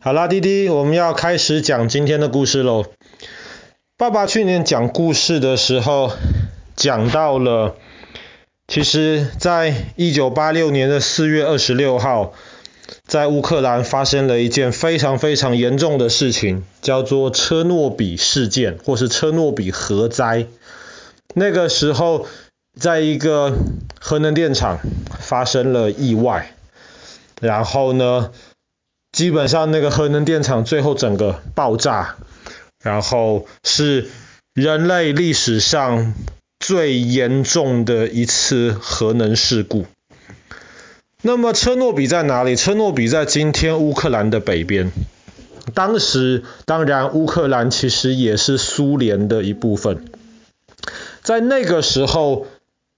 好啦，弟弟，我们要开始讲今天的故事喽。爸爸去年讲故事的时候，讲到了，其实在一九八六年的四月二十六号，在乌克兰发生了一件非常非常严重的事情，叫做车诺比事件，或是车诺比核灾。那个时候，在一个核能电厂发生了意外，然后呢，基本上那个核能电厂最后整个爆炸，然后是人类历史上最严重的一次核能事故。那么车诺比在哪里？车诺比在今天乌克兰的北边。当时当然乌克兰其实也是苏联的一部分。在那个时候。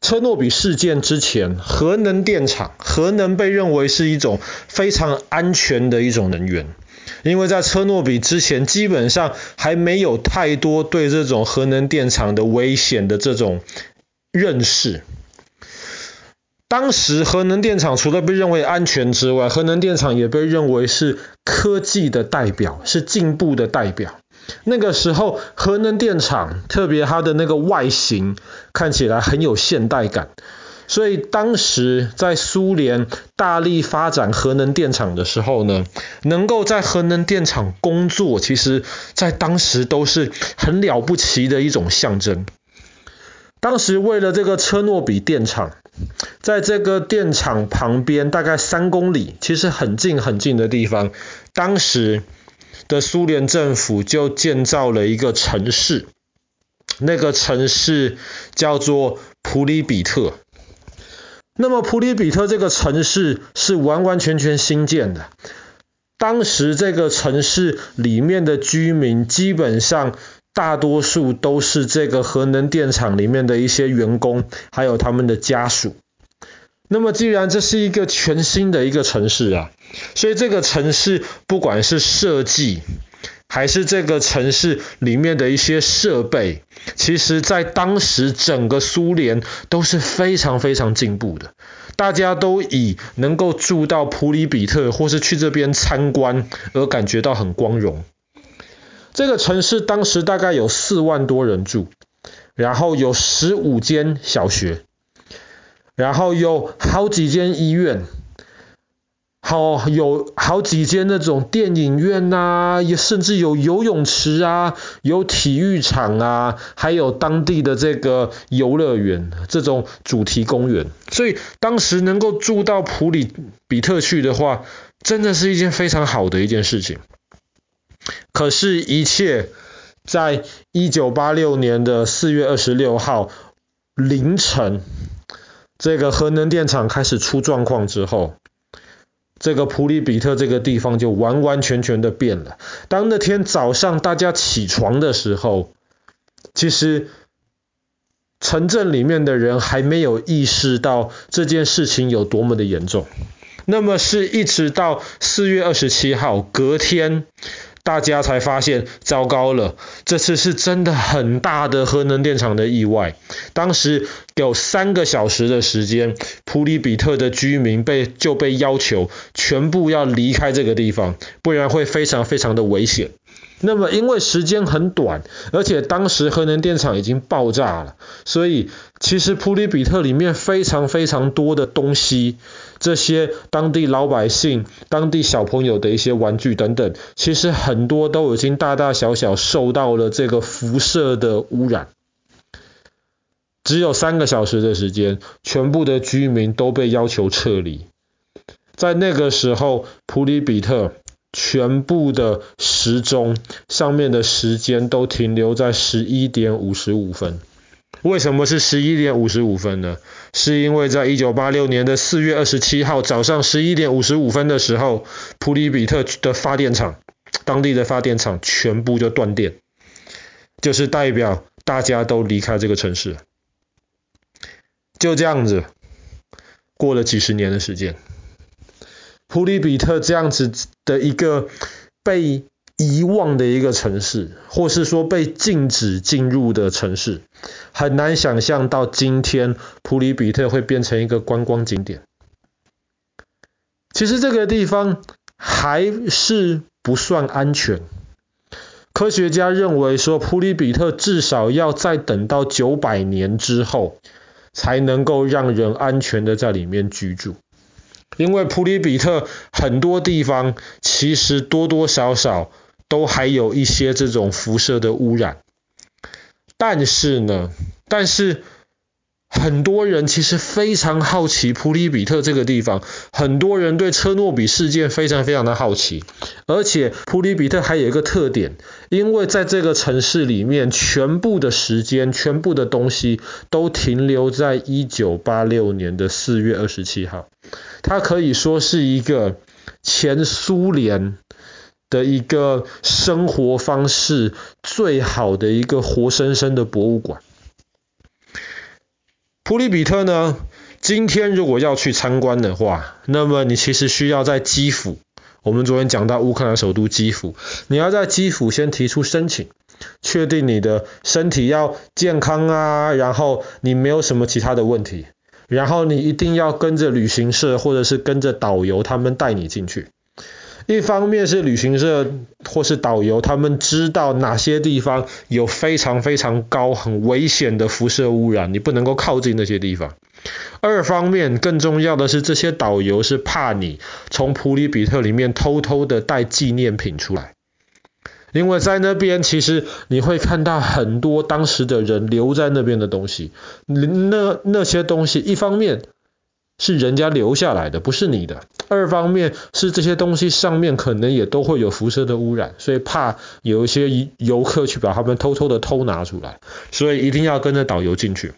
车诺比事件之前，核能电厂，核能被认为是一种非常安全的一种能源，因为在车诺比之前，基本上还没有太多对这种核能电厂的危险的这种认识。当时核能电厂除了被认为安全之外，核能电厂也被认为是科技的代表，是进步的代表。那个时候，核能电厂特别它的那个外形看起来很有现代感，所以当时在苏联大力发展核能电厂的时候呢，能够在核能电厂工作，其实在当时都是很了不起的一种象征。当时为了这个车诺比电厂，在这个电厂旁边大概三公里，其实很近很近的地方，当时。的苏联政府就建造了一个城市，那个城市叫做普里比特。那么普里比特这个城市是完完全全新建的，当时这个城市里面的居民基本上大多数都是这个核能电厂里面的一些员工，还有他们的家属。那么既然这是一个全新的一个城市啊，所以这个城市不管是设计，还是这个城市里面的一些设备，其实在当时整个苏联都是非常非常进步的。大家都以能够住到普里比特或是去这边参观而感觉到很光荣。这个城市当时大概有四万多人住，然后有十五间小学。然后有好几间医院，好有好几间那种电影院呐，甚至有游泳池啊，有体育场啊，还有当地的这个游乐园，这种主题公园。所以当时能够住到普里比特去的话，真的是一件非常好的一件事情。可是，一切在一九八六年的四月二十六号凌晨。这个核能电厂开始出状况之后，这个普里比特这个地方就完完全全的变了。当那天早上大家起床的时候，其实城镇里面的人还没有意识到这件事情有多么的严重。那么是一直到四月二十七号隔天。大家才发现，糟糕了，这次是真的很大的核能电厂的意外。当时有三个小时的时间，普里比特的居民被就被要求全部要离开这个地方，不然会非常非常的危险。那么因为时间很短，而且当时核能电厂已经爆炸了，所以其实普里比特里面非常非常多的东西，这些当地老百姓、当地小朋友的一些玩具等等，其实很多都已经大大小小受到了这个辐射的污染。只有三个小时的时间，全部的居民都被要求撤离。在那个时候，普里比特。全部的时钟上面的时间都停留在十一点五十五分。为什么是十一点五十五分呢？是因为在一九八六年的四月二十七号早上十一点五十五分的时候，普里比特的发电厂，当地的发电厂全部就断电，就是代表大家都离开这个城市。就这样子，过了几十年的时间。普里比特这样子的一个被遗忘的一个城市，或是说被禁止进入的城市，很难想象到今天普里比特会变成一个观光景点。其实这个地方还是不算安全。科学家认为说，普里比特至少要再等到九百年之后，才能够让人安全的在里面居住。因为普里比特很多地方其实多多少少都还有一些这种辐射的污染。但是呢，但是。很多人其实非常好奇普里比特这个地方，很多人对车诺比事件非常非常的好奇，而且普里比特还有一个特点，因为在这个城市里面，全部的时间、全部的东西都停留在一九八六年的四月二十七号，它可以说是一个前苏联的一个生活方式最好的一个活生生的博物馆。普里比特呢，今天如果要去参观的话，那么你其实需要在基辅。我们昨天讲到乌克兰首都基辅，你要在基辅先提出申请，确定你的身体要健康啊，然后你没有什么其他的问题，然后你一定要跟着旅行社或者是跟着导游他们带你进去。一方面是旅行社或是导游，他们知道哪些地方有非常非常高、很危险的辐射污染，你不能够靠近那些地方。二方面，更重要的是，这些导游是怕你从普里比特里面偷偷的带纪念品出来，因为在那边其实你会看到很多当时的人留在那边的东西，那那些东西，一方面。是人家留下来的，不是你的。二方面是这些东西上面可能也都会有辐射的污染，所以怕有一些游客去把他们偷偷的偷拿出来，所以一定要跟着导游进去。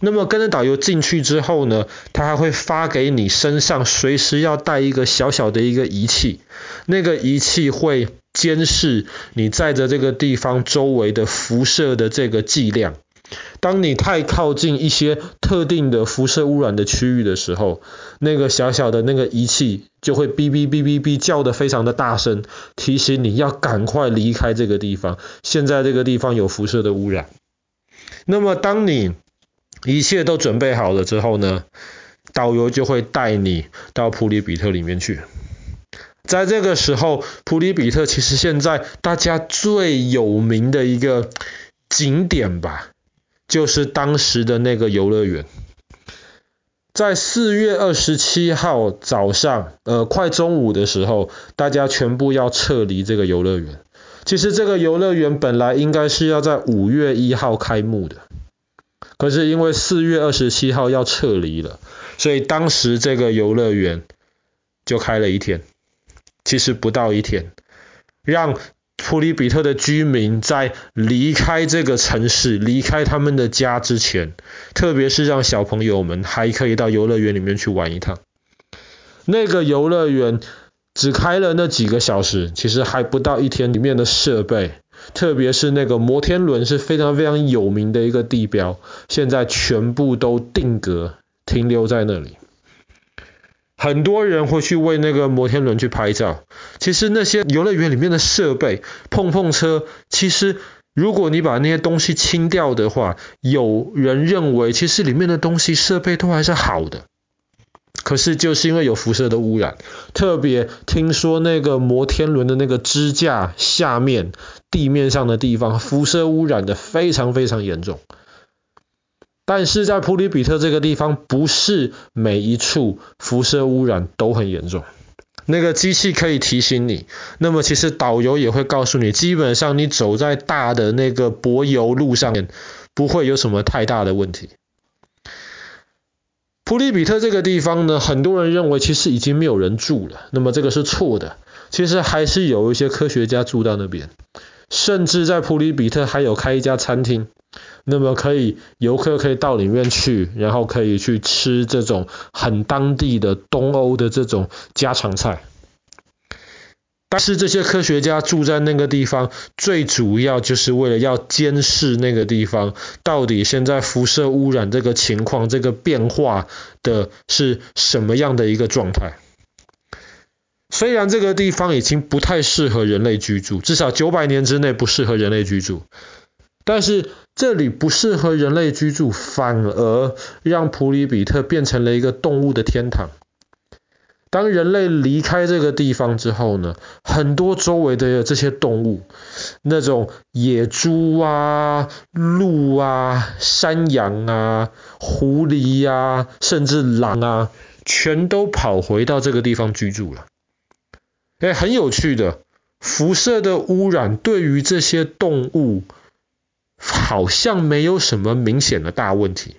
那么跟着导游进去之后呢，他还会发给你身上随时要带一个小小的一个仪器，那个仪器会监视你在的这个地方周围的辐射的这个剂量。当你太靠近一些特定的辐射污染的区域的时候，那个小小的那个仪器就会哔哔哔哔哔叫得非常的大声，提醒你要赶快离开这个地方。现在这个地方有辐射的污染。那么当你一切都准备好了之后呢，导游就会带你到普里比特里面去。在这个时候，普里比特其实现在大家最有名的一个景点吧。就是当时的那个游乐园，在四月二十七号早上，呃，快中午的时候，大家全部要撤离这个游乐园。其实这个游乐园本来应该是要在五月一号开幕的，可是因为四月二十七号要撤离了，所以当时这个游乐园就开了一天，其实不到一天，让。普里比特的居民在离开这个城市、离开他们的家之前，特别是让小朋友们还可以到游乐园里面去玩一趟。那个游乐园只开了那几个小时，其实还不到一天，里面的设备，特别是那个摩天轮是非常非常有名的一个地标，现在全部都定格停留在那里。很多人会去为那个摩天轮去拍照。其实那些游乐园里面的设备，碰碰车，其实如果你把那些东西清掉的话，有人认为其实里面的东西设备都还是好的。可是就是因为有辐射的污染，特别听说那个摩天轮的那个支架下面地面上的地方，辐射污染的非常非常严重。但是在普里比特这个地方，不是每一处辐射污染都很严重。那个机器可以提醒你，那么其实导游也会告诉你，基本上你走在大的那个柏油路上面，不会有什么太大的问题。普里比特这个地方呢，很多人认为其实已经没有人住了，那么这个是错的，其实还是有一些科学家住到那边，甚至在普里比特还有开一家餐厅。那么可以，游客可以到里面去，然后可以去吃这种很当地的东欧的这种家常菜。但是这些科学家住在那个地方，最主要就是为了要监视那个地方到底现在辐射污染这个情况，这个变化的是什么样的一个状态。虽然这个地方已经不太适合人类居住，至少九百年之内不适合人类居住。但是这里不适合人类居住，反而让普里比特变成了一个动物的天堂。当人类离开这个地方之后呢，很多周围的这些动物，那种野猪啊、鹿啊、山羊啊、狐狸呀、啊，甚至狼啊，全都跑回到这个地方居住了。诶，很有趣的，辐射的污染对于这些动物好像没有什么明显的大问题。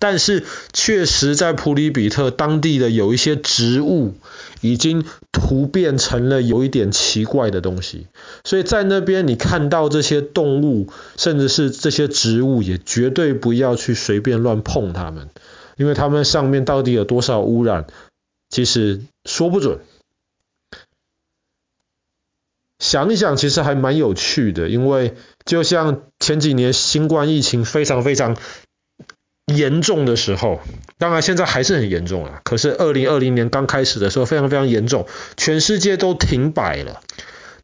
但是，确实在普里比特当地的有一些植物已经突变成了有一点奇怪的东西，所以在那边你看到这些动物，甚至是这些植物，也绝对不要去随便乱碰它们，因为它们上面到底有多少污染，其实说不准。想一想，其实还蛮有趣的，因为就像前几年新冠疫情非常非常。严重的时候，当然现在还是很严重啊。可是二零二零年刚开始的时候，非常非常严重，全世界都停摆了。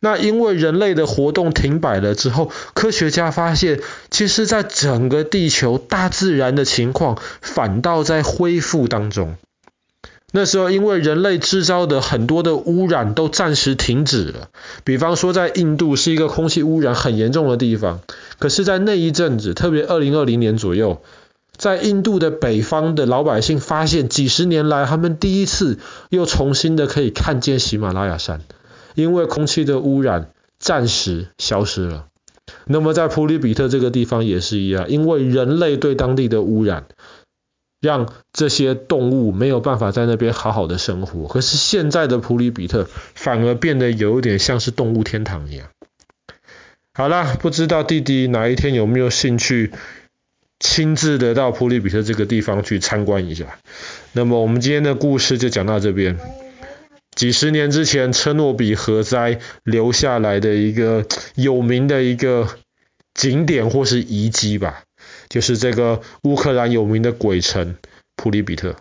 那因为人类的活动停摆了之后，科学家发现，其实在整个地球大自然的情况反倒在恢复当中。那时候因为人类制造的很多的污染都暂时停止了，比方说在印度是一个空气污染很严重的地方，可是在那一阵子，特别二零二零年左右。在印度的北方的老百姓发现，几十年来他们第一次又重新的可以看见喜马拉雅山，因为空气的污染暂时消失了。那么在普里比特这个地方也是一样，因为人类对当地的污染，让这些动物没有办法在那边好好的生活。可是现在的普里比特反而变得有点像是动物天堂一样。好啦，不知道弟弟哪一天有没有兴趣？亲自的到普里比特这个地方去参观一下。那么我们今天的故事就讲到这边。几十年之前，车诺比核灾留下来的一个有名的一个景点或是遗迹吧，就是这个乌克兰有名的鬼城普里比特。